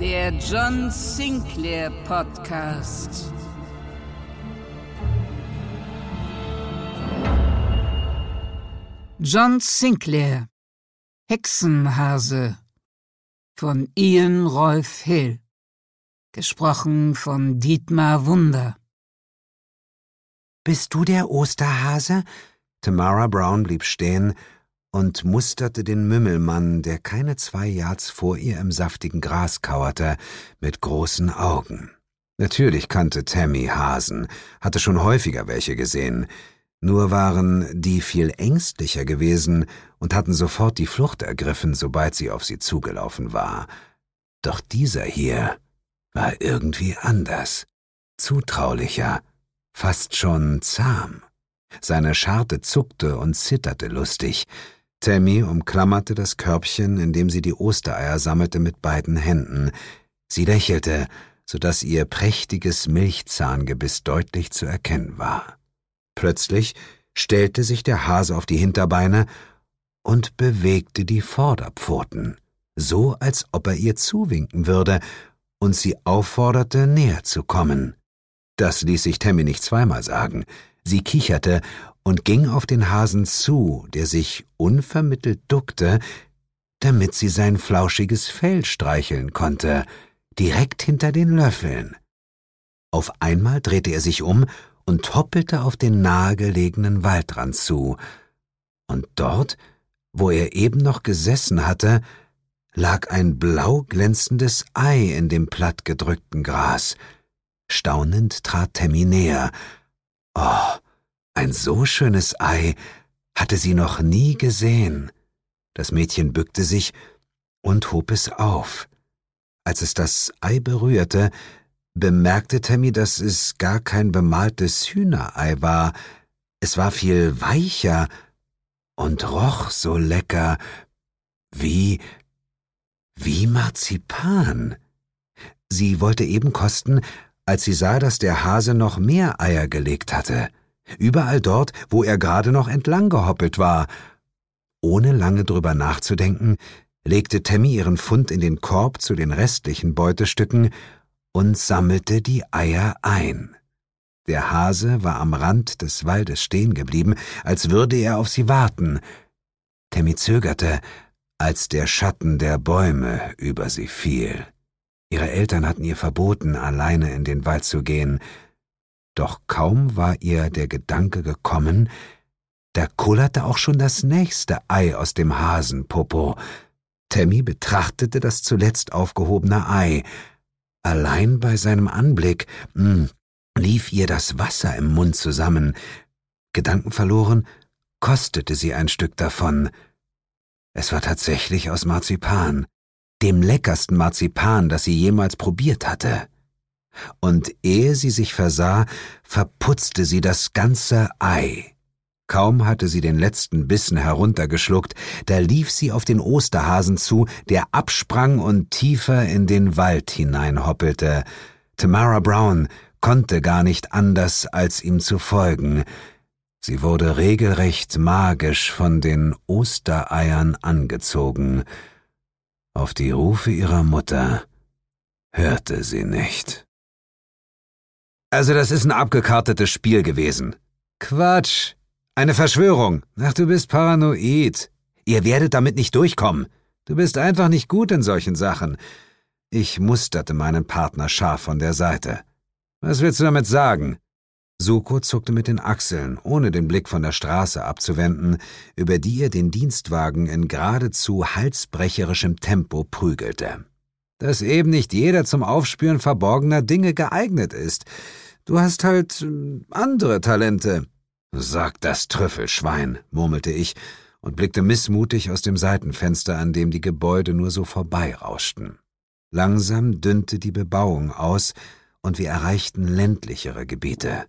Der John Sinclair Podcast. John Sinclair Hexenhase von Ian Rolf Hill Gesprochen von Dietmar Wunder Bist du der Osterhase? Tamara Brown blieb stehen und musterte den Mümmelmann, der keine zwei Yards vor ihr im saftigen Gras kauerte, mit großen Augen. Natürlich kannte Tammy Hasen, hatte schon häufiger welche gesehen, nur waren die viel ängstlicher gewesen und hatten sofort die Flucht ergriffen, sobald sie auf sie zugelaufen war. Doch dieser hier war irgendwie anders, zutraulicher, fast schon zahm. Seine Scharte zuckte und zitterte lustig. Tammy umklammerte das Körbchen, in dem sie die Ostereier sammelte, mit beiden Händen. Sie lächelte, so dass ihr prächtiges Milchzahngebiss deutlich zu erkennen war. Plötzlich stellte sich der Hase auf die Hinterbeine und bewegte die Vorderpfoten, so als ob er ihr zuwinken würde und sie aufforderte, näher zu kommen. Das ließ sich Tammy nicht zweimal sagen. Sie kicherte und ging auf den Hasen zu, der sich unvermittelt duckte, damit sie sein flauschiges Fell streicheln konnte, direkt hinter den Löffeln. Auf einmal drehte er sich um und hoppelte auf den nahegelegenen Waldrand zu, und dort, wo er eben noch gesessen hatte, lag ein blau glänzendes Ei in dem plattgedrückten Gras. Staunend trat Tammy näher. Oh, ein so schönes Ei hatte sie noch nie gesehen. Das Mädchen bückte sich und hob es auf. Als es das Ei berührte, bemerkte Tammy, dass es gar kein bemaltes Hühnerei war, es war viel weicher und roch so lecker wie wie Marzipan. Sie wollte eben kosten, als sie sah, dass der Hase noch mehr Eier gelegt hatte, überall dort, wo er gerade noch entlang gehoppelt war. Ohne lange drüber nachzudenken, legte Tammy ihren Fund in den Korb zu den restlichen Beutestücken und sammelte die Eier ein. Der Hase war am Rand des Waldes stehen geblieben, als würde er auf sie warten. Tammy zögerte, als der Schatten der Bäume über sie fiel. Ihre Eltern hatten ihr verboten, alleine in den Wald zu gehen. Doch kaum war ihr der Gedanke gekommen, da kullerte auch schon das nächste Ei aus dem Hasenpopo. Tammy betrachtete das zuletzt aufgehobene Ei. Allein bei seinem Anblick mh, hm, lief ihr das Wasser im Mund zusammen. Gedankenverloren kostete sie ein Stück davon. Es war tatsächlich aus Marzipan, dem leckersten Marzipan, das sie jemals probiert hatte. Und ehe sie sich versah, verputzte sie das ganze Ei. Kaum hatte sie den letzten Bissen heruntergeschluckt, da lief sie auf den Osterhasen zu, der absprang und tiefer in den Wald hineinhoppelte. Tamara Brown konnte gar nicht anders, als ihm zu folgen. Sie wurde regelrecht magisch von den Ostereiern angezogen. Auf die Rufe ihrer Mutter hörte sie nicht. Also das ist ein abgekartetes Spiel gewesen. Quatsch, eine Verschwörung. Ach, du bist paranoid. Ihr werdet damit nicht durchkommen. Du bist einfach nicht gut in solchen Sachen. Ich musterte meinen Partner scharf von der Seite. Was willst du damit sagen? Suko zuckte mit den Achseln, ohne den Blick von der Straße abzuwenden, über die er den Dienstwagen in geradezu halsbrecherischem Tempo prügelte. Dass eben nicht jeder zum Aufspüren verborgener Dinge geeignet ist. Du hast halt äh, andere Talente. Sag das Trüffelschwein, murmelte ich und blickte missmutig aus dem Seitenfenster, an dem die Gebäude nur so vorbeirauschten. Langsam dünnte die Bebauung aus, und wir erreichten ländlichere Gebiete.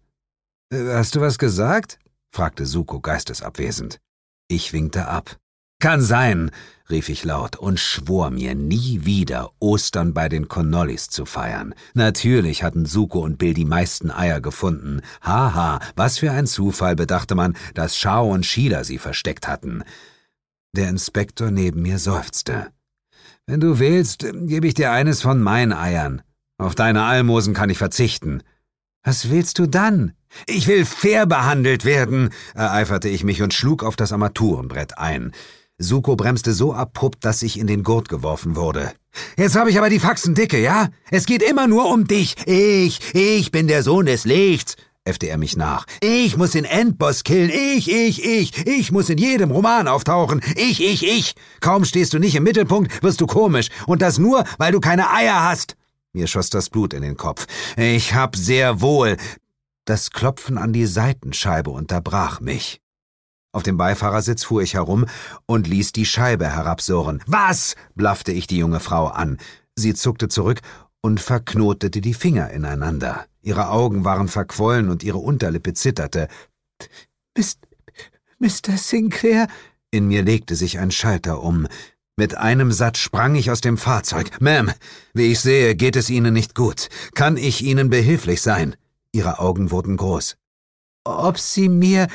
Äh, hast du was gesagt? fragte Suko geistesabwesend. Ich winkte ab. Kann sein, rief ich laut und schwor mir, nie wieder Ostern bei den Connollis zu feiern. Natürlich hatten Suko und Bill die meisten Eier gefunden. Haha, was für ein Zufall, bedachte man, dass Shao und Sheila sie versteckt hatten. Der Inspektor neben mir seufzte. Wenn du willst, gebe ich dir eines von meinen Eiern. Auf deine Almosen kann ich verzichten. Was willst du dann? Ich will fair behandelt werden, ereiferte ich mich und schlug auf das Armaturenbrett ein. Suko bremste so abrupt, dass ich in den Gurt geworfen wurde. Jetzt habe ich aber die Faxen dicke, ja? Es geht immer nur um dich. Ich, ich bin der Sohn des Lichts, äffte er mich nach. Ich muss den Endboss killen. Ich, ich, ich. Ich muss in jedem Roman auftauchen. Ich, ich, ich. Kaum stehst du nicht im Mittelpunkt, wirst du komisch. Und das nur, weil du keine Eier hast. Mir schoss das Blut in den Kopf. Ich hab sehr wohl. Das Klopfen an die Seitenscheibe unterbrach mich. Auf dem Beifahrersitz fuhr ich herum und ließ die Scheibe herabsurren. Was? blaffte ich die junge Frau an. Sie zuckte zurück und verknotete die Finger ineinander. Ihre Augen waren verquollen und ihre Unterlippe zitterte. Mr. Sinclair? In mir legte sich ein Schalter um. Mit einem Satz sprang ich aus dem Fahrzeug. Ma'am, wie ich sehe, geht es Ihnen nicht gut. Kann ich Ihnen behilflich sein? Ihre Augen wurden groß. Ob Sie mir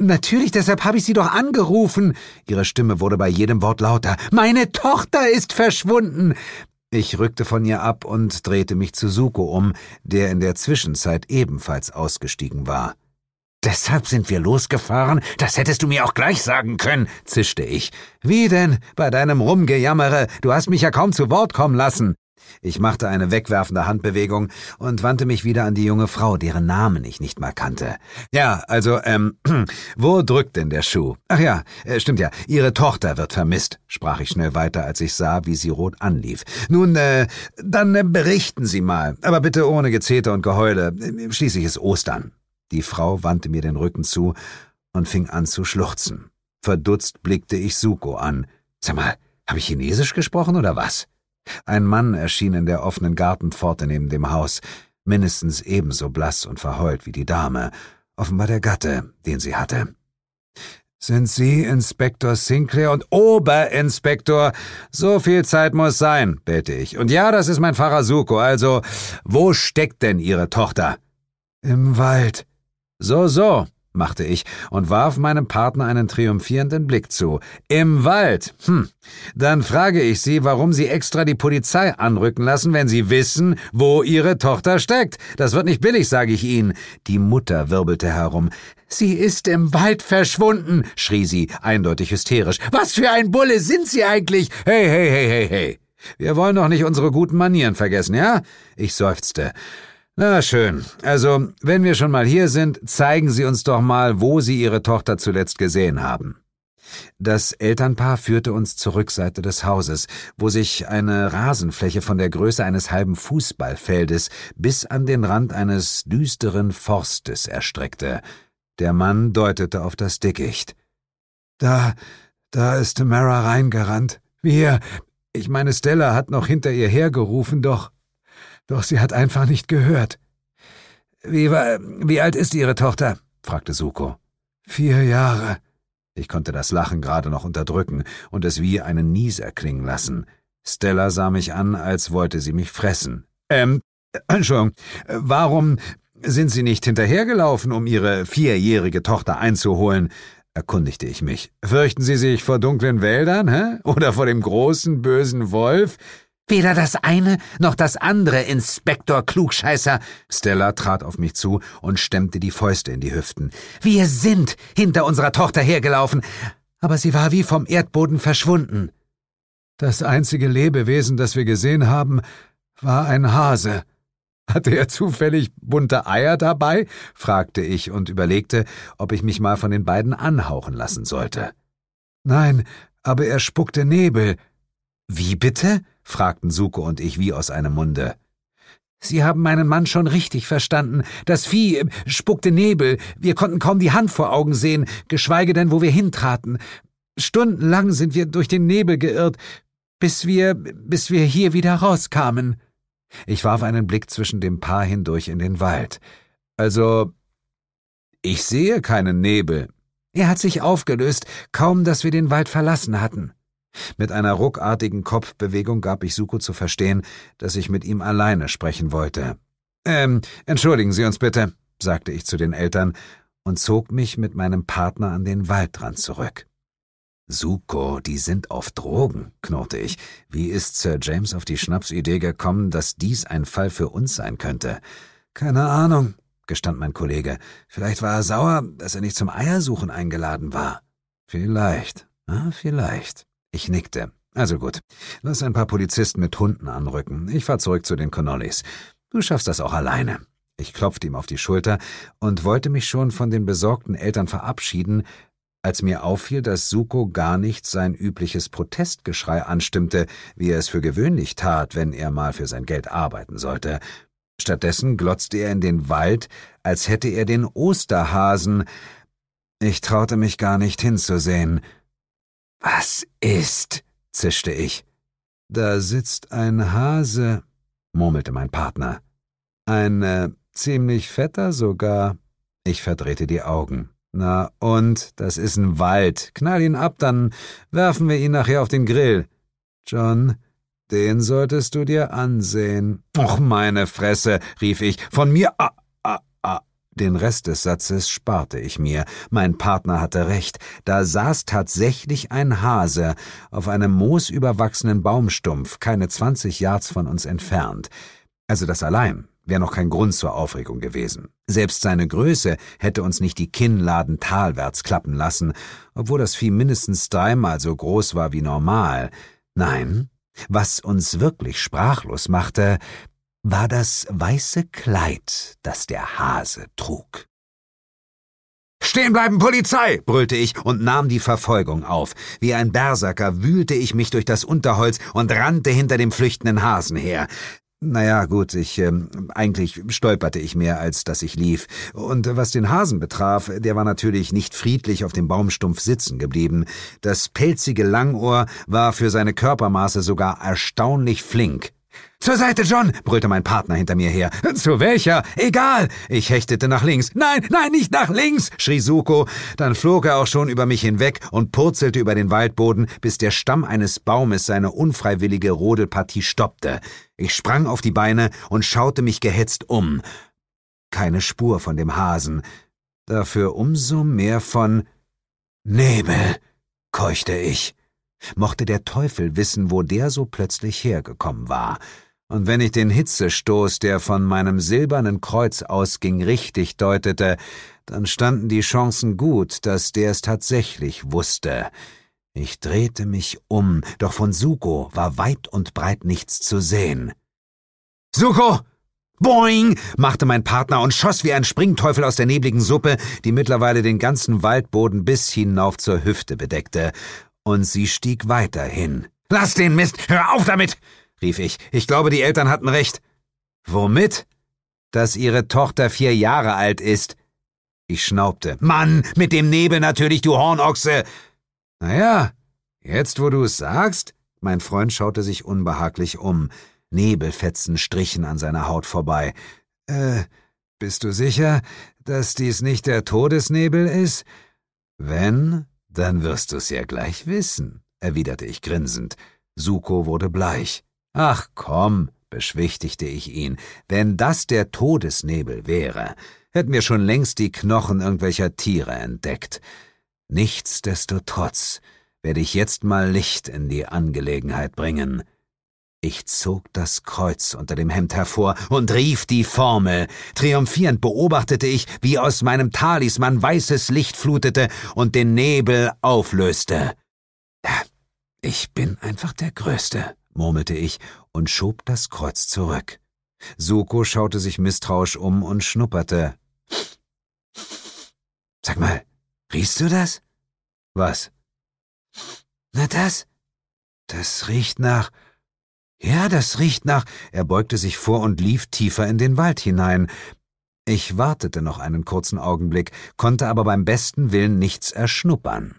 Natürlich, deshalb habe ich Sie doch angerufen. Ihre Stimme wurde bei jedem Wort lauter. Meine Tochter ist verschwunden. Ich rückte von ihr ab und drehte mich zu Suko um, der in der Zwischenzeit ebenfalls ausgestiegen war. Deshalb sind wir losgefahren? Das hättest du mir auch gleich sagen können, zischte ich. Wie denn? Bei deinem Rumgejammere. Du hast mich ja kaum zu Wort kommen lassen. Ich machte eine wegwerfende Handbewegung und wandte mich wieder an die junge Frau, deren Namen ich nicht mal kannte. Ja, also, ähm, wo drückt denn der Schuh? Ach ja, äh, stimmt ja, Ihre Tochter wird vermisst, sprach ich schnell weiter, als ich sah, wie sie rot anlief. Nun, äh, dann äh, berichten Sie mal, aber bitte ohne Gezeter und Geheule. Schließlich ist Ostern. Die Frau wandte mir den Rücken zu und fing an zu schluchzen. Verdutzt blickte ich Suko an. Sag mal, habe ich Chinesisch gesprochen oder was? Ein Mann erschien in der offenen Gartenpforte neben dem Haus, mindestens ebenso blass und verheult wie die Dame, offenbar der Gatte, den sie hatte. Sind Sie Inspektor Sinclair und Oberinspektor? So viel Zeit muss sein, bete ich. Und ja, das ist mein Pfarrer Suko, also, wo steckt denn Ihre Tochter? Im Wald. So, so, machte ich und warf meinem Partner einen triumphierenden Blick zu. Im Wald. Hm. Dann frage ich Sie, warum Sie extra die Polizei anrücken lassen, wenn Sie wissen, wo Ihre Tochter steckt. Das wird nicht billig, sage ich Ihnen. Die Mutter wirbelte herum. Sie ist im Wald verschwunden, schrie sie, eindeutig hysterisch. Was für ein Bulle sind Sie eigentlich? Hey, hey, hey, hey, hey. Wir wollen doch nicht unsere guten Manieren vergessen, ja? Ich seufzte. Na schön. Also, wenn wir schon mal hier sind, zeigen Sie uns doch mal, wo Sie Ihre Tochter zuletzt gesehen haben. Das Elternpaar führte uns zur Rückseite des Hauses, wo sich eine Rasenfläche von der Größe eines halben Fußballfeldes bis an den Rand eines düsteren Forstes erstreckte. Der Mann deutete auf das Dickicht. Da, da ist Tamara reingerannt. Wir, ich meine, Stella hat noch hinter ihr hergerufen, doch doch sie hat einfach nicht gehört. Wie, wie alt ist Ihre Tochter? fragte Suko. Vier Jahre. Ich konnte das Lachen gerade noch unterdrücken und es wie einen Nieser klingen lassen. Stella sah mich an, als wollte sie mich fressen. Ähm, Entschuldigung, warum sind Sie nicht hinterhergelaufen, um Ihre vierjährige Tochter einzuholen? erkundigte ich mich. Fürchten Sie sich vor dunklen Wäldern, hä? Oder vor dem großen, bösen Wolf? Weder das eine noch das andere, Inspektor Klugscheißer. Stella trat auf mich zu und stemmte die Fäuste in die Hüften. Wir sind hinter unserer Tochter hergelaufen, aber sie war wie vom Erdboden verschwunden. Das einzige Lebewesen, das wir gesehen haben, war ein Hase. Hatte er zufällig bunte Eier dabei? fragte ich und überlegte, ob ich mich mal von den beiden anhauchen lassen sollte. Nein, aber er spuckte Nebel. Wie bitte? Fragten Suko und ich wie aus einem Munde. Sie haben meinen Mann schon richtig verstanden. Das Vieh äh, spuckte Nebel. Wir konnten kaum die Hand vor Augen sehen, geschweige denn, wo wir hintraten. Stundenlang sind wir durch den Nebel geirrt, bis wir, bis wir hier wieder rauskamen. Ich warf einen Blick zwischen dem Paar hindurch in den Wald. Also, ich sehe keinen Nebel. Er hat sich aufgelöst, kaum dass wir den Wald verlassen hatten. Mit einer ruckartigen Kopfbewegung gab ich Suko zu verstehen, dass ich mit ihm alleine sprechen wollte. Ähm, entschuldigen Sie uns bitte, sagte ich zu den Eltern und zog mich mit meinem Partner an den Waldrand zurück. Suko, die sind auf Drogen, knurrte ich. Wie ist Sir James auf die Schnapsidee gekommen, dass dies ein Fall für uns sein könnte? Keine Ahnung, gestand mein Kollege. Vielleicht war er sauer, dass er nicht zum Eiersuchen eingeladen war. Vielleicht, ah, vielleicht. Ich nickte. Also gut. Lass ein paar Polizisten mit Hunden anrücken. Ich fahr zurück zu den Connollies. Du schaffst das auch alleine. Ich klopfte ihm auf die Schulter und wollte mich schon von den besorgten Eltern verabschieden, als mir auffiel, dass Suko gar nicht sein übliches Protestgeschrei anstimmte, wie er es für gewöhnlich tat, wenn er mal für sein Geld arbeiten sollte. Stattdessen glotzte er in den Wald, als hätte er den Osterhasen. Ich traute mich gar nicht hinzusehen. Was ist? zischte ich. Da sitzt ein Hase, murmelte mein Partner. Ein äh, ziemlich fetter sogar. Ich verdrehte die Augen. Na und, das ist ein Wald. Knall ihn ab, dann werfen wir ihn nachher auf den Grill. John, den solltest du dir ansehen. Och, meine Fresse, rief ich. Von mir. Ah. Den Rest des Satzes sparte ich mir. Mein Partner hatte recht. Da saß tatsächlich ein Hase auf einem moosüberwachsenen Baumstumpf, keine zwanzig Yards von uns entfernt. Also das allein wäre noch kein Grund zur Aufregung gewesen. Selbst seine Größe hätte uns nicht die Kinnladen talwärts klappen lassen, obwohl das Vieh mindestens dreimal so groß war wie normal. Nein, was uns wirklich sprachlos machte, war das weiße Kleid, das der Hase trug. Stehen bleiben, Polizei! brüllte ich und nahm die Verfolgung auf. Wie ein Berserker wühlte ich mich durch das Unterholz und rannte hinter dem flüchtenden Hasen her. Naja, gut, ich, ähm, eigentlich stolperte ich mehr, als dass ich lief. Und was den Hasen betraf, der war natürlich nicht friedlich auf dem Baumstumpf sitzen geblieben. Das pelzige Langohr war für seine Körpermaße sogar erstaunlich flink. Zur Seite, John! brüllte mein Partner hinter mir her. Zu welcher? Egal! Ich hechtete nach links. Nein, nein, nicht nach links! schrie Suko. Dann flog er auch schon über mich hinweg und purzelte über den Waldboden, bis der Stamm eines Baumes seine unfreiwillige Rodelpartie stoppte. Ich sprang auf die Beine und schaute mich gehetzt um. Keine Spur von dem Hasen. Dafür umso mehr von Nebel, keuchte ich. Mochte der Teufel wissen, wo der so plötzlich hergekommen war. Und wenn ich den Hitzestoß, der von meinem silbernen Kreuz ausging, richtig deutete, dann standen die Chancen gut, dass der es tatsächlich wusste. Ich drehte mich um, doch von Suko war weit und breit nichts zu sehen. Suko! Boing! machte mein Partner und schoss wie ein Springteufel aus der nebligen Suppe, die mittlerweile den ganzen Waldboden bis hinauf zur Hüfte bedeckte. Und sie stieg weiter hin. Lass den Mist! Hör auf damit! Rief ich. Ich glaube, die Eltern hatten recht. Womit? Dass ihre Tochter vier Jahre alt ist. Ich schnaubte. Mann, mit dem Nebel natürlich, du Hornochse. Naja, jetzt wo du es sagst. Mein Freund schaute sich unbehaglich um. Nebelfetzen strichen an seiner Haut vorbei. Äh, bist du sicher, dass dies nicht der Todesnebel ist? Wenn, dann wirst du's ja gleich wissen, erwiderte ich grinsend. Suko wurde bleich. Ach komm, beschwichtigte ich ihn, wenn das der Todesnebel wäre, hätten wir schon längst die Knochen irgendwelcher Tiere entdeckt. Nichtsdestotrotz werde ich jetzt mal Licht in die Angelegenheit bringen. Ich zog das Kreuz unter dem Hemd hervor und rief die Formel. Triumphierend beobachtete ich, wie aus meinem Talisman weißes Licht flutete und den Nebel auflöste. Ich bin einfach der Größte murmelte ich und schob das Kreuz zurück. Suko schaute sich misstrauisch um und schnupperte. Sag mal, riechst du das? Was? Na das? Das riecht nach. Ja, das riecht nach. Er beugte sich vor und lief tiefer in den Wald hinein. Ich wartete noch einen kurzen Augenblick, konnte aber beim besten Willen nichts erschnuppern.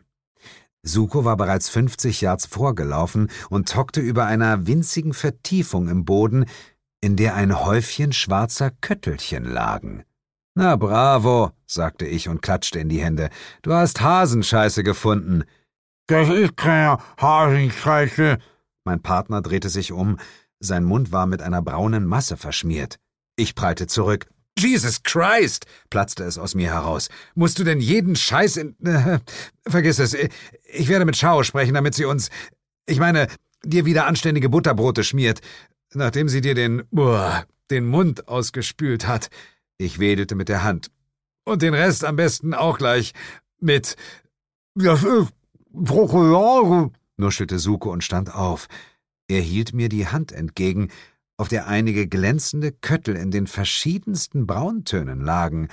Suko war bereits 50 Yards vorgelaufen und hockte über einer winzigen Vertiefung im Boden, in der ein Häufchen schwarzer Köttelchen lagen. Na bravo, sagte ich und klatschte in die Hände. Du hast Hasenscheiße gefunden. Das ist keine Hasenscheiße. Mein Partner drehte sich um. Sein Mund war mit einer braunen Masse verschmiert. Ich prallte zurück. Jesus Christ! platzte es aus mir heraus. Musst du denn jeden Scheiß in. Äh, vergiss es. Ich werde mit Schau sprechen, damit sie uns. Ich meine, dir wieder anständige Butterbrote schmiert, nachdem sie dir den. Uah, den Mund ausgespült hat. Ich wedelte mit der Hand. Und den Rest am besten auch gleich mit. Das ist nuschelte Suko und stand auf. Er hielt mir die Hand entgegen, auf der einige glänzende Köttel in den verschiedensten Brauntönen lagen.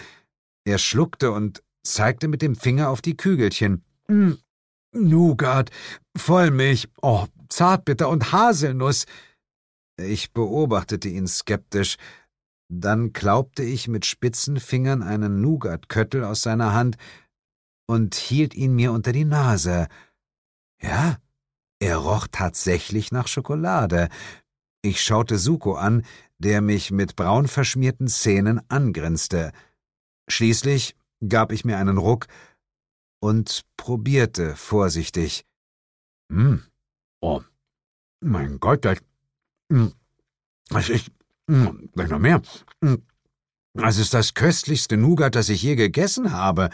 Er schluckte und zeigte mit dem Finger auf die Kügelchen. Hm, Nougat, Vollmilch, oh, Zartbitter und Haselnuss. Ich beobachtete ihn skeptisch, dann klaubte ich mit spitzen Fingern einen Nougatköttel aus seiner Hand und hielt ihn mir unter die Nase. Ja, er roch tatsächlich nach Schokolade. Ich schaute Suko an, der mich mit braun verschmierten Zähnen angrinste. Schließlich gab ich mir einen Ruck und probierte vorsichtig. Hm, oh, mein Gott, das, hm, das ist hm, gleich noch mehr. Hm, das ist das köstlichste Nougat, das ich je gegessen habe.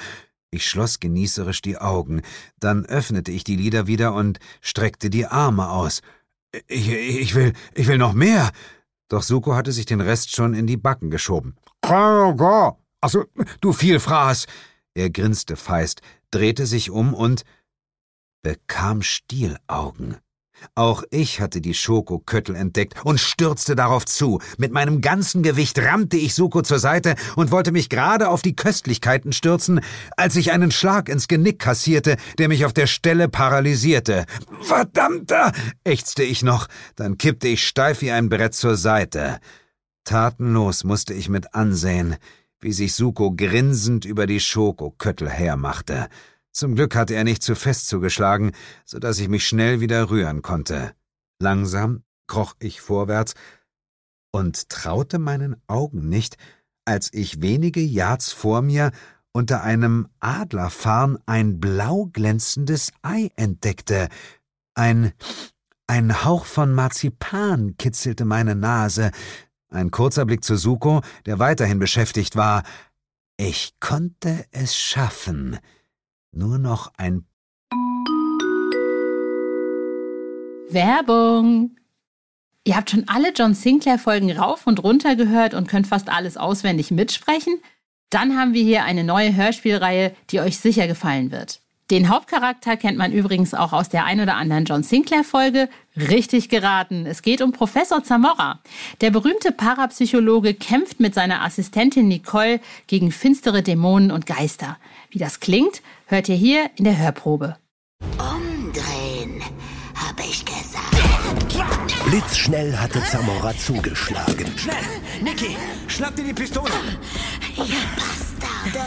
Ich schloss genießerisch die Augen, dann öffnete ich die Lider wieder und streckte die Arme aus. Ich, ich will, ich will noch mehr. Doch Suko hatte sich den Rest schon in die Backen geschoben. Also, du Vielfraß! Er grinste feist, drehte sich um und bekam Stielaugen. Auch ich hatte die Schokoköttel entdeckt und stürzte darauf zu. Mit meinem ganzen Gewicht rammte ich Suko zur Seite und wollte mich gerade auf die Köstlichkeiten stürzen, als ich einen Schlag ins Genick kassierte, der mich auf der Stelle paralysierte. Verdammter! ächzte ich noch, dann kippte ich steif wie ein Brett zur Seite. Tatenlos musste ich mit ansehen, wie sich Suko grinsend über die Schokoköttel hermachte. Zum Glück hatte er nicht zu fest zugeschlagen, so dass ich mich schnell wieder rühren konnte. Langsam kroch ich vorwärts und traute meinen Augen nicht, als ich wenige Yards vor mir unter einem Adlerfarn ein blau glänzendes Ei entdeckte. Ein ein Hauch von Marzipan kitzelte meine Nase. Ein kurzer Blick zu Suko, der weiterhin beschäftigt war. Ich konnte es schaffen nur noch ein Werbung. Ihr habt schon alle John Sinclair Folgen rauf und runter gehört und könnt fast alles auswendig mitsprechen? Dann haben wir hier eine neue Hörspielreihe, die euch sicher gefallen wird. Den Hauptcharakter kennt man übrigens auch aus der ein oder anderen John Sinclair Folge. Richtig geraten. Es geht um Professor Zamora. Der berühmte Parapsychologe kämpft mit seiner Assistentin Nicole gegen finstere Dämonen und Geister. Wie das klingt, hört ihr hier in der Hörprobe. Umdrehen, habe ich gesagt. Blitzschnell hatte Zamora zugeschlagen. Schnell! Niki, schnapp dir die Pistole! Ihr Bastarde!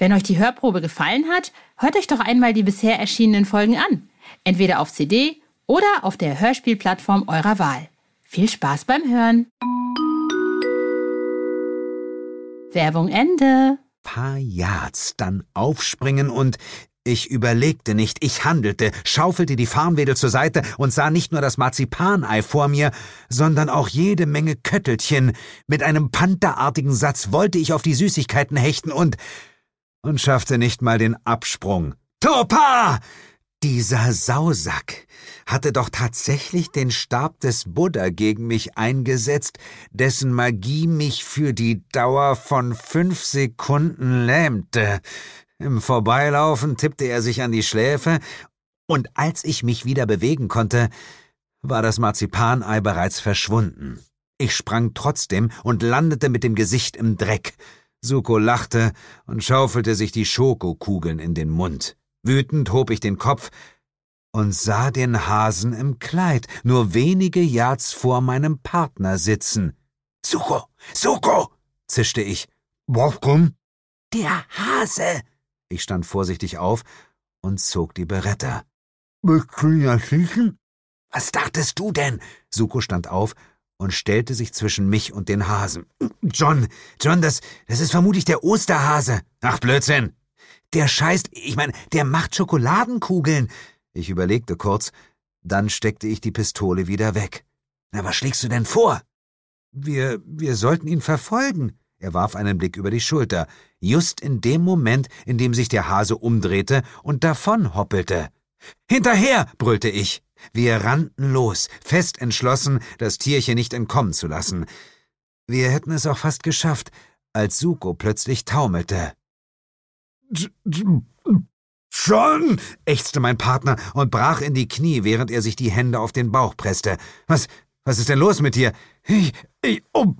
Wenn euch die Hörprobe gefallen hat, hört euch doch einmal die bisher erschienenen Folgen an. Entweder auf CD oder auf der Hörspielplattform eurer Wahl. Viel Spaß beim Hören! Werbung Ende. Paar Yards, dann aufspringen und ich überlegte nicht, ich handelte, schaufelte die Farmwedel zur Seite und sah nicht nur das Marzipanei vor mir, sondern auch jede Menge Köttelchen. Mit einem pantherartigen Satz wollte ich auf die Süßigkeiten hechten und und schaffte nicht mal den Absprung. Topa! Dieser Sausack hatte doch tatsächlich den Stab des Buddha gegen mich eingesetzt, dessen Magie mich für die Dauer von fünf Sekunden lähmte. Im Vorbeilaufen tippte er sich an die Schläfe, und als ich mich wieder bewegen konnte, war das Marzipanei bereits verschwunden. Ich sprang trotzdem und landete mit dem Gesicht im Dreck. Suko lachte und schaufelte sich die Schokokugeln in den Mund. Wütend hob ich den Kopf und sah den Hasen im Kleid nur wenige Yards vor meinem Partner sitzen. Suko, Suko, zischte ich. Warum? Der Hase! Ich stand vorsichtig auf und zog die Beretta. Willst du ihn erschießen? Was dachtest du denn? Suko stand auf und stellte sich zwischen mich und den Hasen. John, John, das, das ist vermutlich der Osterhase. Ach, Blödsinn. Der scheißt, ich meine, der macht Schokoladenkugeln. Ich überlegte kurz, dann steckte ich die Pistole wieder weg. Na, was schlägst du denn vor? Wir, wir sollten ihn verfolgen. Er warf einen Blick über die Schulter, just in dem Moment, in dem sich der Hase umdrehte und davon hoppelte. Hinterher! brüllte ich. Wir rannten los, fest entschlossen, das Tierchen nicht entkommen zu lassen. Wir hätten es auch fast geschafft, als Suko plötzlich taumelte. Schon! ächzte mein Partner und brach in die Knie, während er sich die Hände auf den Bauch presste. Was, was ist denn los mit dir? Ich, ich, oh,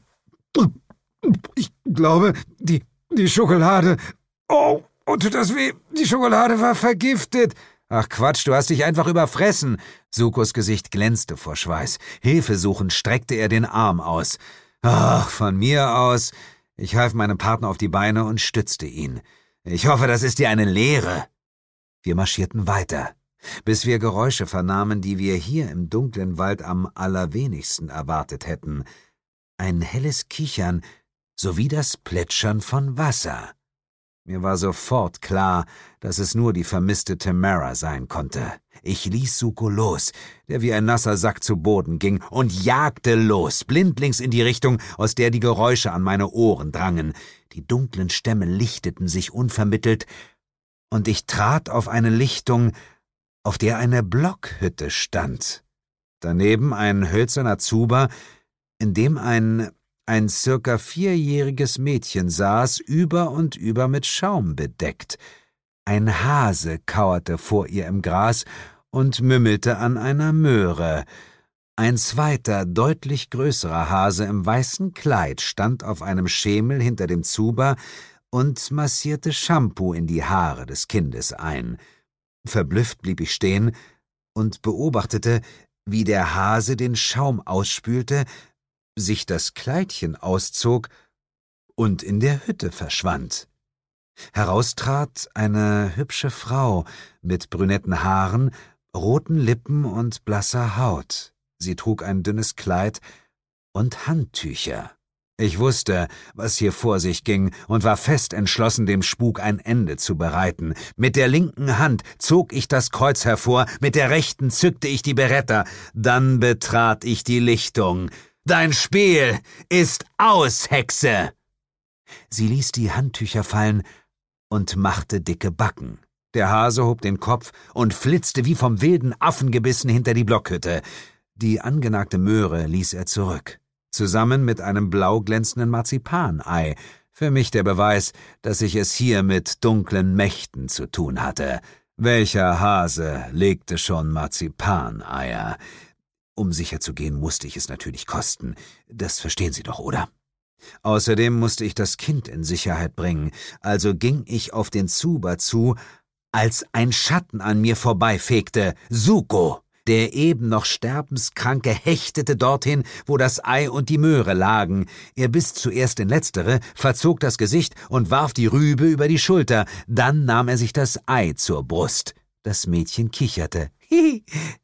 ich glaube, die, die Schokolade. Oh, oh, tut das weh? Die Schokolade war vergiftet. Ach Quatsch, du hast dich einfach überfressen. Sukos Gesicht glänzte vor Schweiß. Hilfesuchend streckte er den Arm aus. Ach, von mir aus. Ich half meinem Partner auf die Beine und stützte ihn. Ich hoffe, das ist dir eine Lehre. Wir marschierten weiter, bis wir Geräusche vernahmen, die wir hier im dunklen Wald am allerwenigsten erwartet hätten. Ein helles Kichern sowie das Plätschern von Wasser. Mir war sofort klar, dass es nur die vermisste Tamara sein konnte. Ich ließ Suko los, der wie ein nasser Sack zu Boden ging, und jagte los, blindlings in die Richtung, aus der die Geräusche an meine Ohren drangen. Die dunklen Stämme lichteten sich unvermittelt, und ich trat auf eine Lichtung, auf der eine Blockhütte stand. Daneben ein hölzerner Zuber, in dem ein ein circa vierjähriges Mädchen saß, über und über mit Schaum bedeckt. Ein Hase kauerte vor ihr im Gras und mümmelte an einer Möhre. Ein zweiter, deutlich größerer Hase im weißen Kleid stand auf einem Schemel hinter dem Zuber und massierte Shampoo in die Haare des Kindes ein. Verblüfft blieb ich stehen und beobachtete, wie der Hase den Schaum ausspülte, sich das Kleidchen auszog und in der Hütte verschwand. Heraustrat eine hübsche Frau mit brünetten Haaren, roten Lippen und blasser Haut. Sie trug ein dünnes Kleid und Handtücher. Ich wusste, was hier vor sich ging, und war fest entschlossen, dem Spuk ein Ende zu bereiten. Mit der linken Hand zog ich das Kreuz hervor, mit der rechten zückte ich die Beretta, dann betrat ich die Lichtung. Dein Spiel ist aus, Hexe! Sie ließ die Handtücher fallen und machte dicke Backen. Der Hase hob den Kopf und flitzte wie vom wilden Affen gebissen hinter die Blockhütte. Die angenagte Möhre ließ er zurück, zusammen mit einem blau glänzenden Marzipanei, für mich der Beweis, dass ich es hier mit dunklen Mächten zu tun hatte. Welcher Hase legte schon Marzipaneier? Um sicher zu gehen, musste ich es natürlich kosten. Das verstehen Sie doch, oder? Außerdem musste ich das Kind in Sicherheit bringen, also ging ich auf den Zuber zu, als ein Schatten an mir vorbeifegte. Suko! Der eben noch sterbenskranke hechtete dorthin, wo das Ei und die Möhre lagen. Er biss zuerst in letztere, verzog das Gesicht und warf die Rübe über die Schulter. Dann nahm er sich das Ei zur Brust. Das Mädchen kicherte.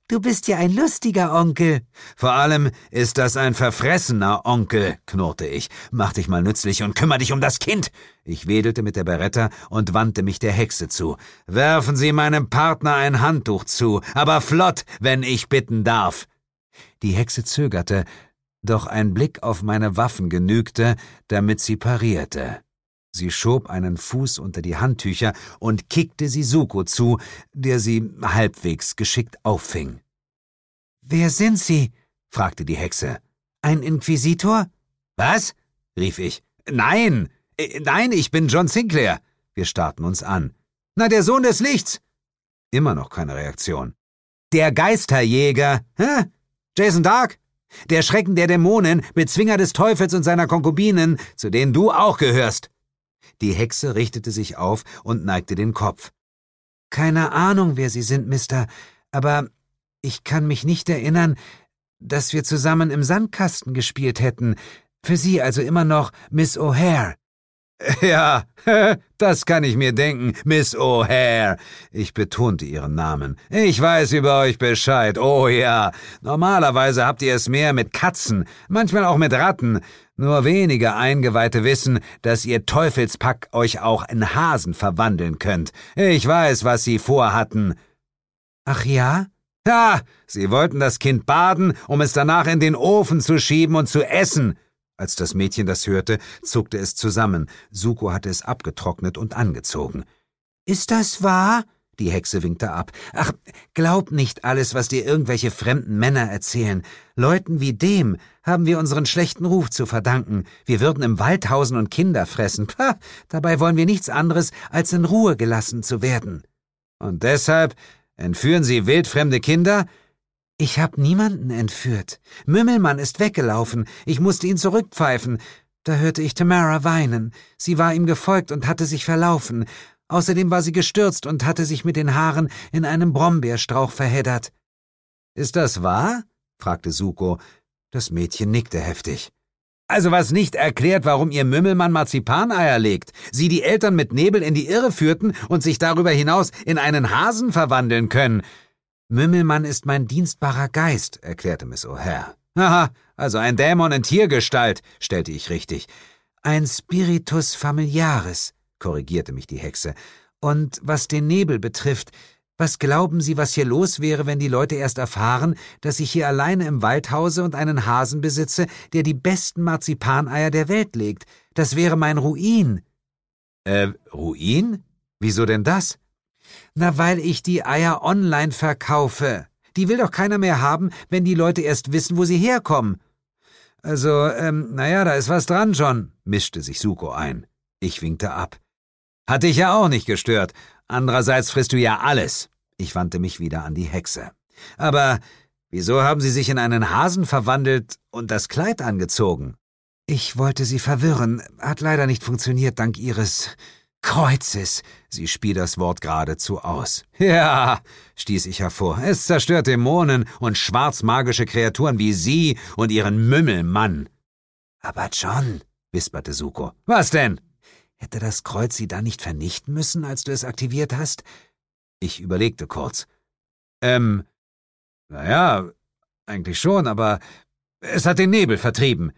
Du bist ja ein lustiger Onkel. Vor allem ist das ein verfressener Onkel, knurrte ich. Mach dich mal nützlich und kümmer dich um das Kind. Ich wedelte mit der Beretta und wandte mich der Hexe zu. Werfen Sie meinem Partner ein Handtuch zu, aber flott, wenn ich bitten darf. Die Hexe zögerte, doch ein Blick auf meine Waffen genügte, damit sie parierte. Sie schob einen Fuß unter die Handtücher und kickte sie Suko zu, der sie halbwegs geschickt auffing. Wer sind Sie? fragte die Hexe. Ein Inquisitor? Was? rief ich. Nein, nein, ich bin John Sinclair. Wir starrten uns an. Na, der Sohn des Lichts. Immer noch keine Reaktion. Der Geisterjäger. Hä? Jason Dark? Der Schrecken der Dämonen, Bezwinger des Teufels und seiner Konkubinen, zu denen du auch gehörst. Die Hexe richtete sich auf und neigte den Kopf. Keine Ahnung, wer Sie sind, Mister, aber ich kann mich nicht erinnern, dass wir zusammen im Sandkasten gespielt hätten. Für Sie also immer noch Miss O'Hare. Ja, das kann ich mir denken, Miss O'Hare. Ich betonte ihren Namen. Ich weiß über euch Bescheid. Oh ja. Normalerweise habt ihr es mehr mit Katzen, manchmal auch mit Ratten. Nur wenige Eingeweihte wissen, dass ihr Teufelspack euch auch in Hasen verwandeln könnt. Ich weiß, was sie vorhatten. Ach ja? Ja, sie wollten das Kind baden, um es danach in den Ofen zu schieben und zu essen. Als das Mädchen das hörte, zuckte es zusammen. Suko hatte es abgetrocknet und angezogen. Ist das wahr? Die Hexe winkte ab. Ach, glaub nicht alles, was dir irgendwelche fremden Männer erzählen. Leuten wie dem haben wir unseren schlechten Ruf zu verdanken. Wir würden im Wald hausen und Kinder fressen. Pah, dabei wollen wir nichts anderes, als in Ruhe gelassen zu werden. Und deshalb entführen Sie wildfremde Kinder? Ich hab niemanden entführt. Mümmelmann ist weggelaufen. Ich musste ihn zurückpfeifen. Da hörte ich Tamara weinen. Sie war ihm gefolgt und hatte sich verlaufen. Außerdem war sie gestürzt und hatte sich mit den Haaren in einem Brombeerstrauch verheddert. Ist das wahr? fragte Suko. Das Mädchen nickte heftig. Also was nicht erklärt, warum ihr Mümmelmann Marzipaneier legt, sie die Eltern mit Nebel in die Irre führten und sich darüber hinaus in einen Hasen verwandeln können. Mümmelmann ist mein dienstbarer Geist, erklärte Miss O'Hare. Haha, also ein Dämon in Tiergestalt, stellte ich richtig. Ein Spiritus familiaris, korrigierte mich die Hexe. Und was den Nebel betrifft, was glauben Sie, was hier los wäre, wenn die Leute erst erfahren, dass ich hier alleine im Wald hause und einen Hasen besitze, der die besten Marzipaneier der Welt legt? Das wäre mein Ruin. Äh, Ruin? Wieso denn das? Na, weil ich die Eier online verkaufe. Die will doch keiner mehr haben, wenn die Leute erst wissen, wo sie herkommen. Also, ähm, naja, da ist was dran, John, mischte sich Suko ein. Ich winkte ab. Hat dich ja auch nicht gestört. Andererseits frisst du ja alles. Ich wandte mich wieder an die Hexe. Aber wieso haben sie sich in einen Hasen verwandelt und das Kleid angezogen? Ich wollte sie verwirren, hat leider nicht funktioniert dank ihres Kreuzes. Sie spie das Wort geradezu aus. Ja, stieß ich hervor. Es zerstört Dämonen und schwarzmagische Kreaturen wie Sie und Ihren Mümmelmann. Aber John, wisperte Suko. Was denn? Hätte das Kreuz Sie dann nicht vernichten müssen, als du es aktiviert hast? Ich überlegte kurz. Ähm, naja, eigentlich schon, aber es hat den Nebel vertrieben.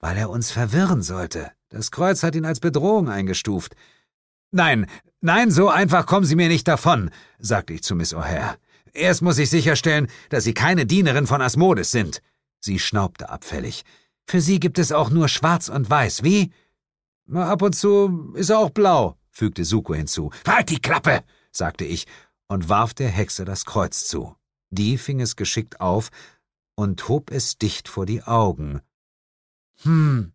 Weil er uns verwirren sollte. Das Kreuz hat ihn als Bedrohung eingestuft. Nein, nein, so einfach kommen Sie mir nicht davon, sagte ich zu Miss O'Hare. Erst muss ich sicherstellen, dass Sie keine Dienerin von Asmodes sind. Sie schnaubte abfällig. Für Sie gibt es auch nur schwarz und weiß, wie? Ab und zu ist er auch blau, fügte Suko hinzu. Halt die Klappe, sagte ich und warf der Hexe das Kreuz zu. Die fing es geschickt auf und hob es dicht vor die Augen. Hm,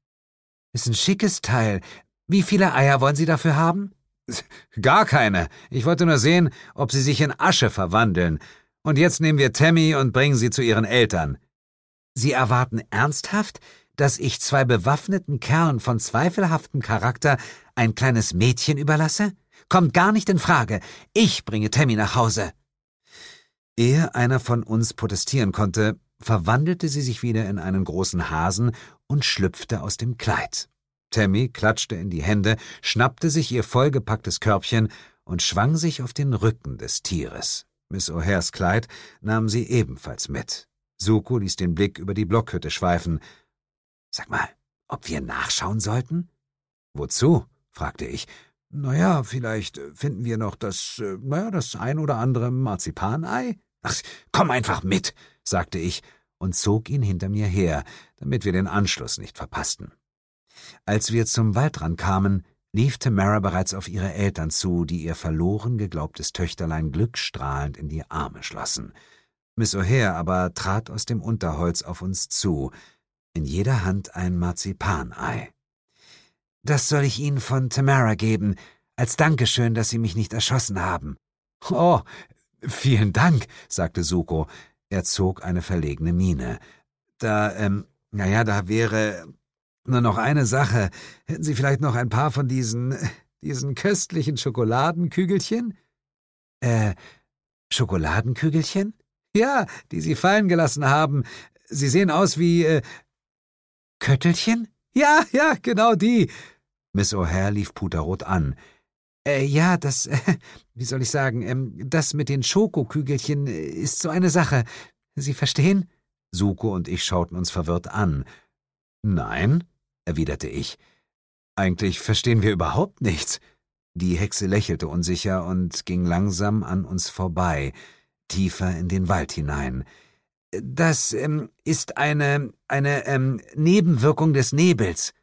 ist ein schickes Teil. Wie viele Eier wollen Sie dafür haben? Gar keine. Ich wollte nur sehen, ob sie sich in Asche verwandeln. Und jetzt nehmen wir Tammy und bringen sie zu ihren Eltern. Sie erwarten ernsthaft, dass ich zwei bewaffneten Kerlen von zweifelhaftem Charakter ein kleines Mädchen überlasse? Kommt gar nicht in Frage. Ich bringe Tammy nach Hause. Ehe einer von uns protestieren konnte, verwandelte sie sich wieder in einen großen Hasen und schlüpfte aus dem Kleid. Tammy klatschte in die Hände, schnappte sich ihr vollgepacktes Körbchen und schwang sich auf den Rücken des Tieres. Miss O'Hares Kleid nahm sie ebenfalls mit. Suko ließ den Blick über die Blockhütte schweifen. Sag mal, ob wir nachschauen sollten? Wozu? fragte ich. Naja, vielleicht finden wir noch das, äh, naja, das ein oder andere Marzipanei. Ach, komm einfach mit, sagte ich und zog ihn hinter mir her, damit wir den Anschluss nicht verpassten. Als wir zum Waldrand kamen, lief Tamara bereits auf ihre Eltern zu, die ihr verloren geglaubtes Töchterlein glückstrahlend in die Arme schlossen. Miss O'Hare aber trat aus dem Unterholz auf uns zu, in jeder Hand ein Marzipanei. Das soll ich Ihnen von Tamara geben, als Dankeschön, dass Sie mich nicht erschossen haben. Oh, vielen Dank, sagte Suko. Er zog eine verlegene Miene. Da, ähm, naja, da wäre nur noch eine Sache. Hätten Sie vielleicht noch ein paar von diesen, diesen köstlichen Schokoladenkügelchen? Äh, Schokoladenkügelchen? Ja, die Sie fallen gelassen haben. Sie sehen aus wie, äh, Köttelchen? Ja, ja, genau die. Miss O'Hare lief puterrot an. Äh, ja, das, äh, wie soll ich sagen, ähm, das mit den Schokokügelchen äh, ist so eine Sache. Sie verstehen? Suko und ich schauten uns verwirrt an. Nein, erwiderte ich. Eigentlich verstehen wir überhaupt nichts. Die Hexe lächelte unsicher und ging langsam an uns vorbei, tiefer in den Wald hinein. Das ähm, ist eine, eine ähm, Nebenwirkung des Nebels.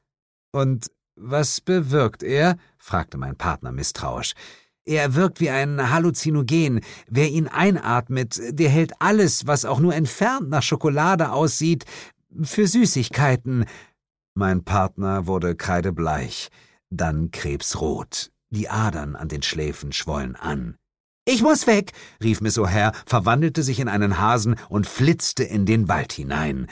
Und was bewirkt er? fragte mein Partner misstrauisch. Er wirkt wie ein Halluzinogen. Wer ihn einatmet, der hält alles, was auch nur entfernt nach Schokolade aussieht, für Süßigkeiten. Mein Partner wurde kreidebleich, dann krebsrot. Die Adern an den Schläfen schwollen an. Ich muss weg, rief Miss O'Hare, verwandelte sich in einen Hasen und flitzte in den Wald hinein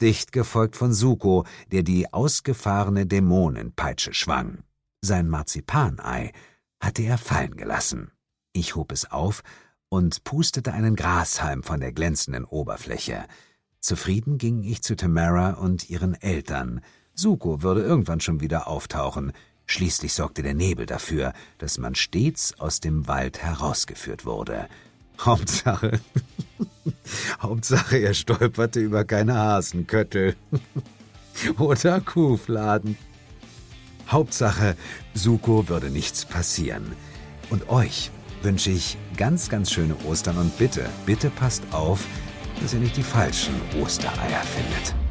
dicht gefolgt von Suko, der die ausgefahrene Dämonenpeitsche schwang. Sein Marzipanei hatte er fallen gelassen. Ich hob es auf und pustete einen Grashalm von der glänzenden Oberfläche. Zufrieden ging ich zu Tamara und ihren Eltern. Suko würde irgendwann schon wieder auftauchen. Schließlich sorgte der Nebel dafür, dass man stets aus dem Wald herausgeführt wurde. Hauptsache, Hauptsache, er stolperte über keine Hasenköttel oder Kuhfladen. Hauptsache, Suko würde nichts passieren. Und euch wünsche ich ganz, ganz schöne Ostern und bitte, bitte passt auf, dass ihr nicht die falschen Ostereier findet.